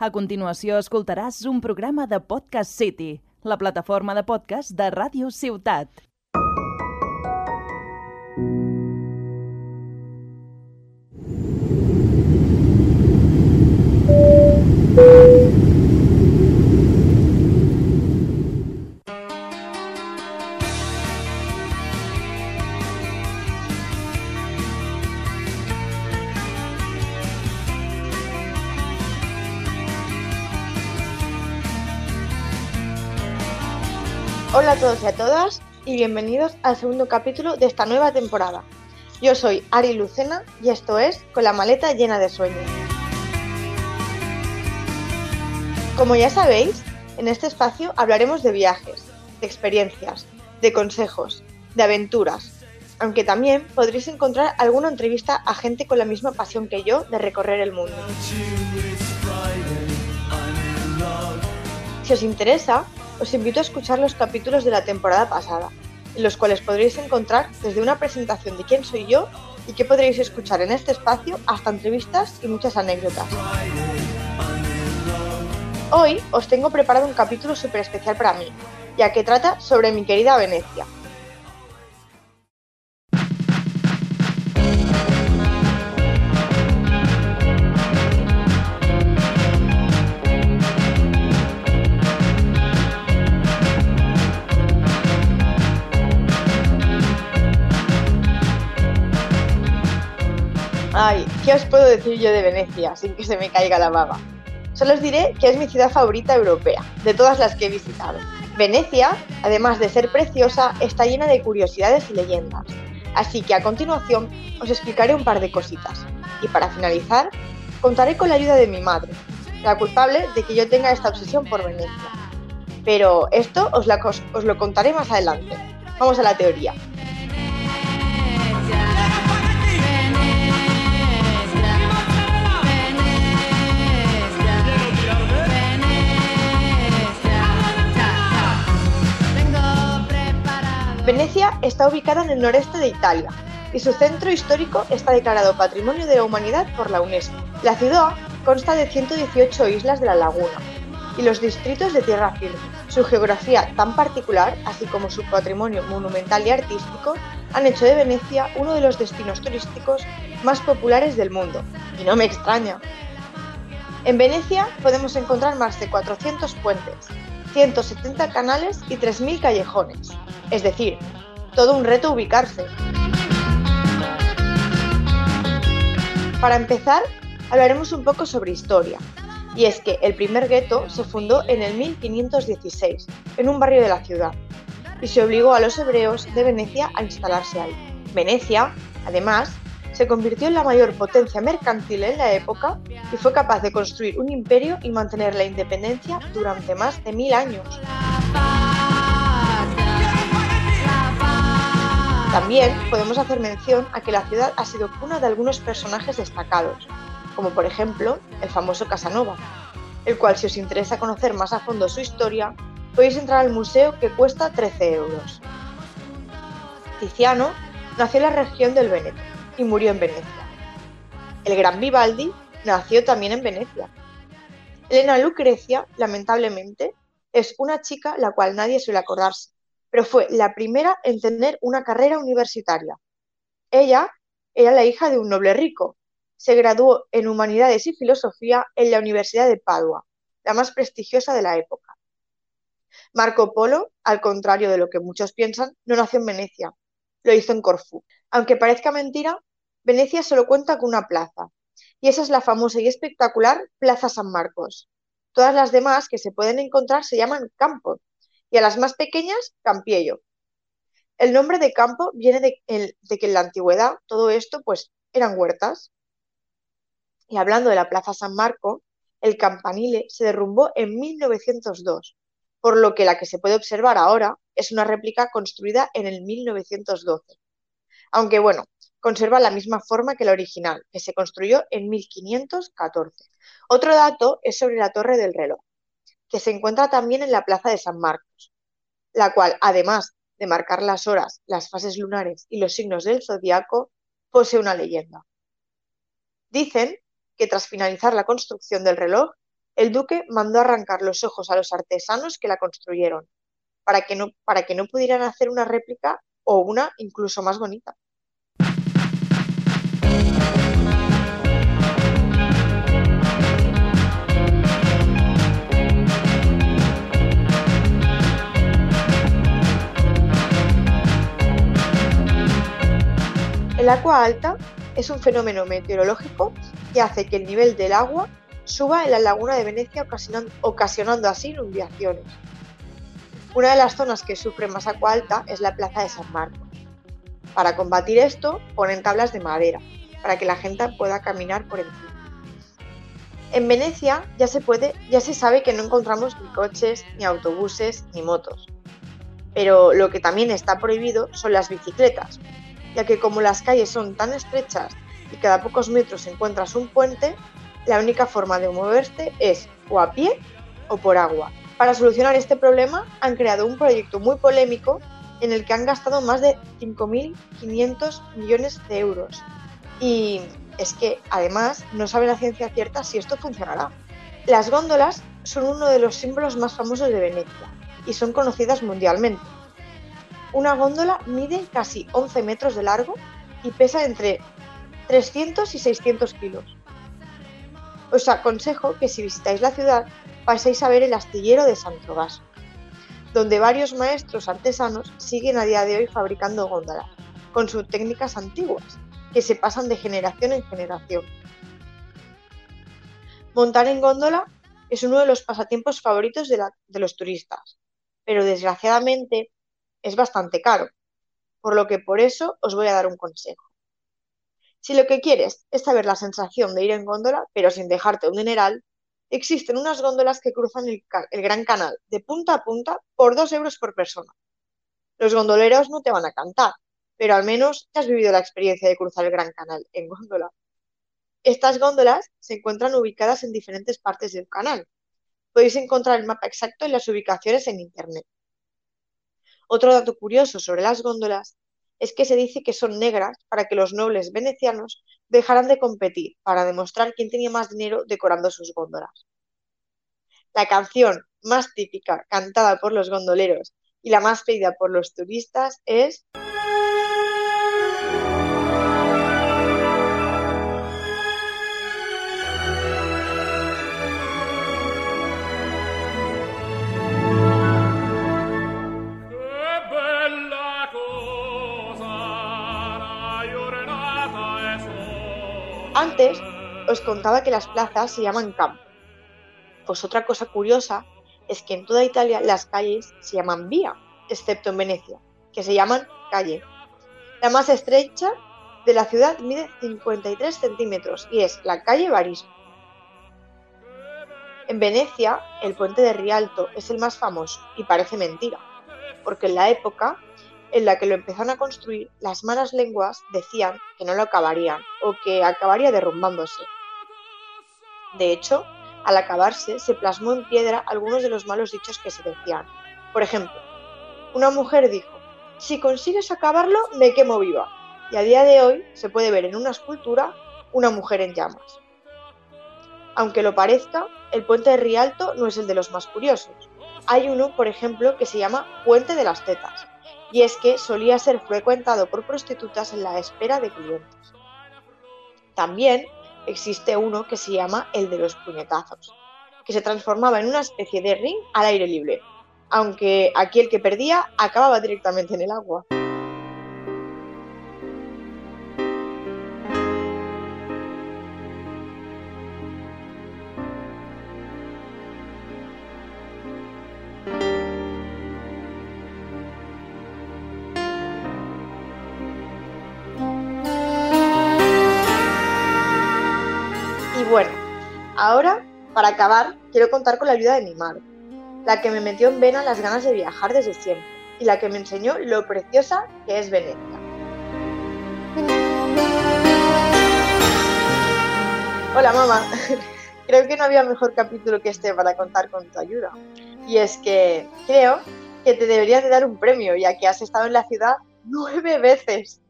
A continuació escoltaràs un programa de Podcast City, la plataforma de podcast de Ràdio Ciutat. Hola a todos y a todas y bienvenidos al segundo capítulo de esta nueva temporada. Yo soy Ari Lucena y esto es Con la maleta llena de sueños. Como ya sabéis, en este espacio hablaremos de viajes, de experiencias, de consejos, de aventuras, aunque también podréis encontrar alguna entrevista a gente con la misma pasión que yo de recorrer el mundo. Si os interesa, os invito a escuchar los capítulos de la temporada pasada, en los cuales podréis encontrar desde una presentación de quién soy yo y qué podréis escuchar en este espacio hasta entrevistas y muchas anécdotas. Hoy os tengo preparado un capítulo súper especial para mí, ya que trata sobre mi querida Venecia. ¿Qué os puedo decir yo de Venecia sin que se me caiga la baba? Solo os diré que es mi ciudad favorita europea, de todas las que he visitado. Venecia, además de ser preciosa, está llena de curiosidades y leyendas. Así que a continuación os explicaré un par de cositas. Y para finalizar, contaré con la ayuda de mi madre, la culpable de que yo tenga esta obsesión por Venecia. Pero esto os, la, os lo contaré más adelante. Vamos a la teoría. Venecia está ubicada en el noreste de Italia y su centro histórico está declarado Patrimonio de la Humanidad por la UNESCO. La ciudad consta de 118 islas de la laguna y los distritos de tierra firme. Su geografía tan particular, así como su patrimonio monumental y artístico, han hecho de Venecia uno de los destinos turísticos más populares del mundo. Y no me extraña. En Venecia podemos encontrar más de 400 puentes, 170 canales y 3.000 callejones. Es decir, todo un reto ubicarse. Para empezar, hablaremos un poco sobre historia. Y es que el primer gueto se fundó en el 1516, en un barrio de la ciudad, y se obligó a los hebreos de Venecia a instalarse ahí. Venecia, además, se convirtió en la mayor potencia mercantil en la época y fue capaz de construir un imperio y mantener la independencia durante más de mil años. También podemos hacer mención a que la ciudad ha sido cuna de algunos personajes destacados, como por ejemplo el famoso Casanova, el cual si os interesa conocer más a fondo su historia, podéis entrar al museo que cuesta 13 euros. Tiziano nació en la región del Veneto y murió en Venecia. El gran Vivaldi nació también en Venecia. Elena Lucrecia, lamentablemente, es una chica la cual nadie suele acordarse, pero fue la primera en tener una carrera universitaria. Ella era la hija de un noble rico. Se graduó en Humanidades y Filosofía en la Universidad de Padua, la más prestigiosa de la época. Marco Polo, al contrario de lo que muchos piensan, no nació en Venecia, lo hizo en Corfú. Aunque parezca mentira, Venecia solo cuenta con una plaza, y esa es la famosa y espectacular Plaza San Marcos. Todas las demás que se pueden encontrar se llaman campos, y a las más pequeñas, Campiello. El nombre de campo viene de, que en la antigüedad todo esto pues eran huertas. Y hablando de la Plaza San Marco, el campanile se derrumbó en 1902, por lo que la que se puede observar ahora es una réplica construida en el 1912. Aunque bueno, conserva la misma forma que la original, que se construyó en 1514. Otro dato es sobre la torre del reloj que se encuentra también en la Plaza de San Marcos, la cual, además de marcar las horas, las fases lunares y los signos del zodiaco, posee una leyenda. Dicen que tras finalizar la construcción del reloj, el duque mandó arrancar los ojos a los artesanos que la construyeron, para que no, para que no pudieran hacer una réplica o una incluso más bonita. El agua alta es un fenómeno meteorológico que hace que el nivel del agua suba en la laguna de Venecia ocasionando, así inundaciones. Una de las zonas que sufre más agua alta es la plaza de San Marcos. Para combatir esto, ponen tablas de madera para que la gente pueda caminar por encima. En Venecia ya se puede, ya se sabe que no encontramos ni coches, ni autobuses, ni motos. Pero lo que también está prohibido son las bicicletas, ya que como las calles son tan estrechas y cada pocos metros encuentras un puente, la única forma de moverte es o a pie o por agua. Para solucionar este problema han creado un proyecto muy polémico en el que han gastado más de 5.500 millones de euros. Y es que además no sabe la ciencia cierta si esto funcionará. Las góndolas son uno de los símbolos más famosos de Venecia y son conocidas mundialmente. Una góndola mide casi 11 metros de largo y pesa entre 300 y 600 kilos. Os aconsejo que si visitáis la ciudad paséis a ver el astillero de San Trovaso, donde varios maestros artesanos siguen a día de hoy fabricando góndolas, con sus técnicas antiguas, que se pasan de generación en generación. Montar en góndola es uno de los pasatiempos favoritos de, de los turistas, pero desgraciadamente es bastante caro, por lo que por eso os voy a dar un consejo. Si lo que quieres es saber la sensación de ir en góndola, pero sin dejarte un dineral, existen unas góndolas que cruzan el, Gran Canal de punta a punta por dos euros por persona. Los gondoleros no te van a cantar, pero al menos te has vivido la experiencia de cruzar el Gran Canal en góndola. Estas góndolas se encuentran ubicadas en diferentes partes del canal. Podéis encontrar el mapa exacto en las ubicaciones en Internet. Otro dato curioso sobre las góndolas es que se dice que son negras para que los nobles venecianos dejaran de competir para demostrar quién tenía más dinero decorando sus góndolas. La canción más típica cantada por los gondoleros y la más pedida por los turistas es Antes os contaba que las plazas se llaman campo. Pues otra cosa curiosa es que en toda Italia las calles se llaman vía, excepto en Venecia, que se llaman calle. La más estrecha de la ciudad mide 53 centímetros y es la calle Barismo. En Venecia, el puente de Rialto es el más famoso y parece mentira, porque en la época en la que lo empezaron a construir, las malas lenguas decían que no lo acabarían o que acabaría derrumbándose. De hecho, al acabarse se plasmó en piedra algunos de los malos dichos que se decían. Por ejemplo, una mujer dijo, si consigues acabarlo, me quemo viva. Y a día de hoy se puede ver en una escultura una mujer en llamas. Aunque lo parezca, el puente de Rialto no es el de los más curiosos. Hay uno, por ejemplo, que se llama Puente de las Tetas, y es que solía ser frecuentado por prostitutas en la espera de clientes. También existe uno que se llama el de los puñetazos, que se transformaba en una especie de ring al aire libre, aunque aquí el que perdía acababa directamente en el agua. Bueno, ahora, para acabar, quiero contar con la ayuda de mi madre, la que me metió en vena las ganas de viajar desde siempre y la que me enseñó lo preciosa que es Venecia. Hola mamá, creo que no había mejor capítulo que este para contar con tu ayuda. Y es que creo que te deberías de dar un premio, ya que has estado en la ciudad nueve veces.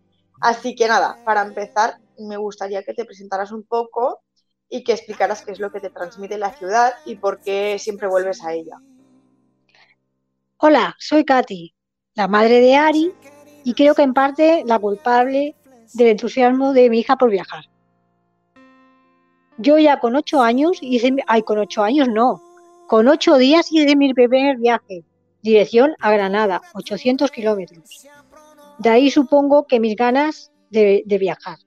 Así que nada, para empezar, me gustaría que te presentaras un poco y que explicaras qué es lo que te transmite la ciudad y por qué siempre vuelves a ella. Hola, soy Katy, la madre de Ari y creo que en parte la culpable del entusiasmo de mi hija por viajar. Yo ya con ocho años hice, ay, con ocho años no, con ocho días hice mi primer viaje, dirección a Granada, 800 kilómetros. De ahí supongo que mis ganas de, de viajar.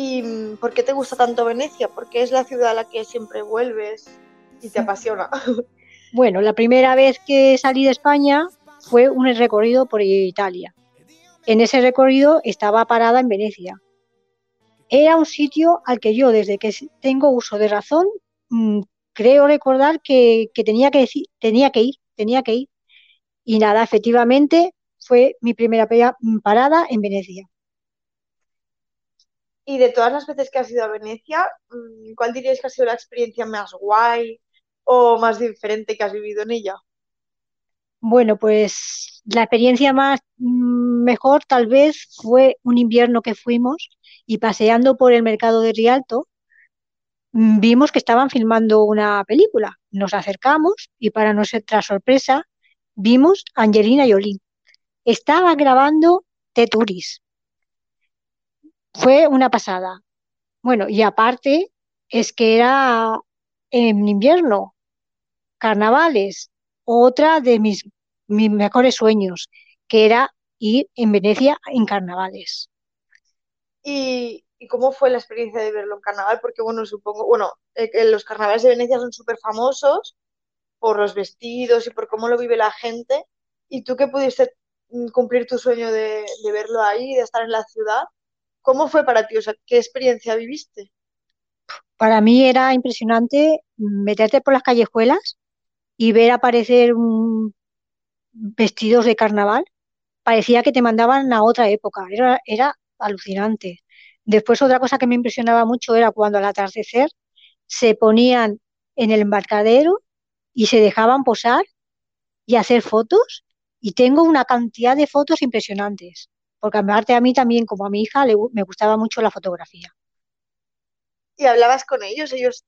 ¿Y por qué te gusta tanto Venecia? Porque es la ciudad a la que siempre vuelves y te apasiona. Bueno, la primera vez que salí de España fue un recorrido por Italia. En ese recorrido estaba parada en Venecia. Era un sitio al que yo, desde que tengo uso de razón, mm, creo recordar que, tenía, que tenía que ir, tenía que ir. Y nada, efectivamente fue mi primera parada en Venecia. Y de todas las veces que has ido a Venecia, mm, ¿cuál dirías que ha sido la experiencia más guay o más diferente que has vivido en ella? Bueno, pues la experiencia más mm, mejor tal vez fue un invierno que fuimos y paseando por el mercado de Rialto mm, vimos que estaban filmando una película. Nos acercamos y para nuestra sorpresa vimos a Angelina Jolie. Estaba grabando The fue una pasada. Bueno, y aparte es que era en invierno, carnavales, otra de mis, mis mejores sueños, que era ir en Venecia en carnavales. ¿Y, cómo fue la experiencia de verlo en carnaval? Porque, bueno, supongo, bueno, eh, los carnavales de Venecia son súper famosos por los vestidos y por cómo lo vive la gente. ¿Y tú qué pudiste mm, cumplir tu sueño de, de verlo ahí, de estar en la ciudad? ¿Cómo fue para ti? O sea, ¿qué experiencia viviste? Para mí era impresionante meterte por las callejuelas y ver aparecer vestidos de carnaval. Parecía que te mandaban a otra época, era, era alucinante. Después otra cosa que me impresionaba mucho era cuando al atardecer se ponían en el embarcadero y se dejaban posar y hacer fotos y tengo una cantidad de fotos impresionantes porque aparte a mí también, como a mi hija, le, me gustaba mucho la fotografía. ¿Y hablabas con ellos? ¿Ellos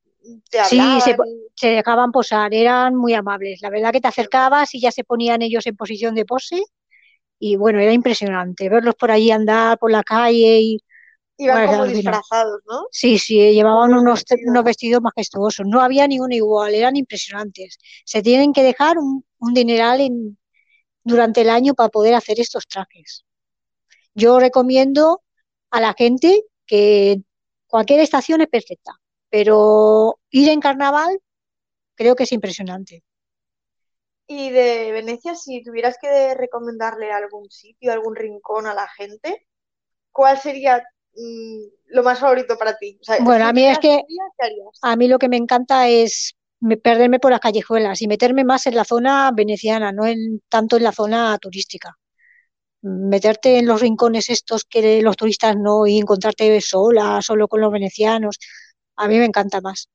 te hablaban? Sí, se, dejaban posar, eran muy amables. La verdad que te acercabas y ya se ponían ellos en posición de pose y bueno, era impresionante verlos por allí andar por la calle y... Iban como disfrazados, ¿no? Sí, sí, llevaban unos, unos, vestidos majestuosos. No había ninguno igual, eran impresionantes. Se tienen que dejar un, un dineral en, durante el año para poder hacer estos trajes. Yo recomiendo a la gente que cualquier estación es perfecta, pero ir en carnaval creo que es impresionante. Y de Venecia, si tuvieras que recomendarle algún sitio, algún rincón a la gente, ¿cuál sería mm, lo más favorito para ti? bueno, a mí es que a mí lo que me encanta es perderme por las callejuelas y meterme más en la zona veneciana, no en, tanto en la zona turística meterte en los rincones estos que los turistas no y encontrarte sola, solo con los venecianos, a mí me encanta más.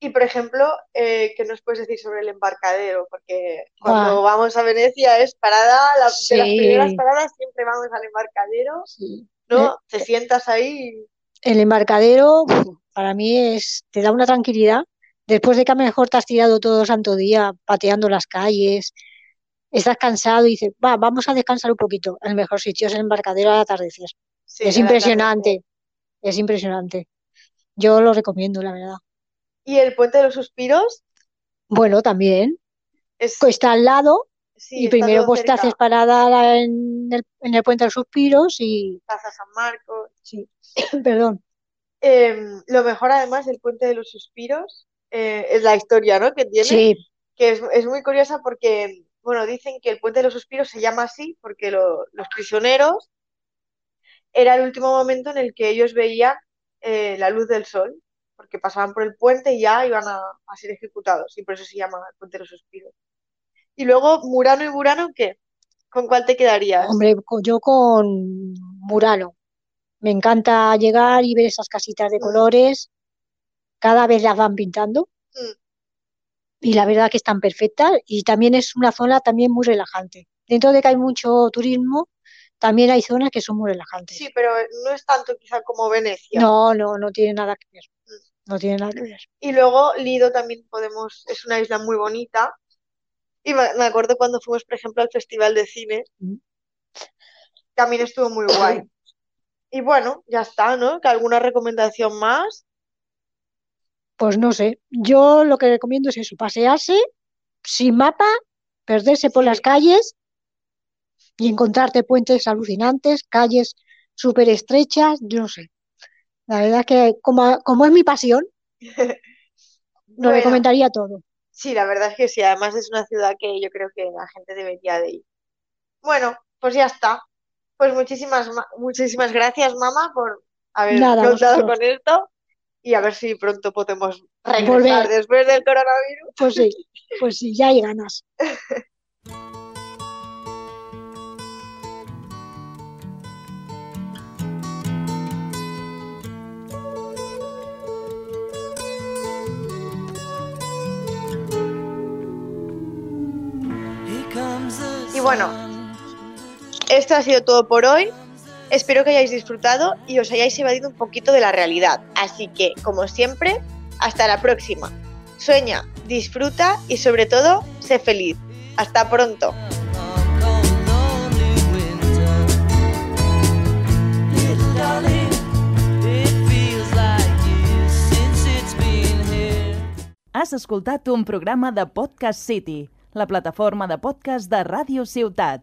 Y por ejemplo, eh, ¿qué nos puedes decir sobre el embarcadero? Porque cuando vamos a Venecia es parada, de las primeras paradas siempre vamos al embarcadero, ¿no? Eh, te sientas ahí. El embarcadero para mí es, te da una tranquilidad. Después de que a lo mejor te has tirado todo el santo día pateando las calles, estás cansado y dices, va, vamos a descansar un poquito. El mejor sitio es el embarcadero al atardecer. es impresionante, es impresionante. Yo lo recomiendo, la verdad. ¿Y el puente de los suspiros? Bueno, también. Pues está al lado y primero pues te haces parada en el, en el puente de los suspiros y... Plaza San Marcos. Sí, perdón. Em, lo mejor además del puente de los suspiros eh, es la historia, ¿no? Que tiene. Sí. Que es, es muy curiosa porque bueno, dicen que el puente de los suspiros se llama así porque los prisioneros era el último momento en el que ellos veían eh, la luz del sol, porque pasaban por el puente y ya iban a, ser ejecutados, y por eso se llama el puente de los suspiros. Y luego, Murano y Burano, ¿qué? ¿Con cuál te quedarías? Hombre, yo con Murano. Me encanta llegar y ver esas casitas de mm. colores. Cada vez las van pintando. Mm y la verdad que están perfectas y también es una zona también muy relajante. Dentro de que hay mucho turismo, también hay zonas que son muy relajantes. Sí, pero no es tanto quizá como Venecia. No, no, no tiene nada que ver. No tiene nada que ver. Y luego Lido también podemos, es una isla muy bonita. Y me, acuerdo cuando fuimos, por ejemplo, al Festival de Cine, Mm. también estuvo muy guay. Y bueno, ya está, ¿no? ¿Que alguna recomendación más? Pues no sé. Yo lo que recomiendo es eso, pasearse sin mapa, perderse por las calles y encontrarte puentes alucinantes, calles súper estrechas, yo no sé. La verdad es que como, como es mi pasión, lo recomendaría todo. sí, la verdad es que sí, además es una ciudad que yo creo que la gente debería de ir. Bueno, pues ya está. Pues muchísimas, ma- muchísimas gracias, mamá, por haber Nada, contado vosotros. con esto y a ver si pronto podemos regresar Volver. después del coronavirus. Pues sí, pues sí, ya hay ganas. Y bueno, esto ha sido todo por hoy. Espero que hayáis disfrutado y os hayáis evadido un poquito de la realidad. Así que, como siempre, hasta la próxima. Sueña, disfruta y sobre todo, sé feliz. Hasta pronto. Has escoltat un programa de Podcast City, la plataforma de podcast de Ràdio Ciutat.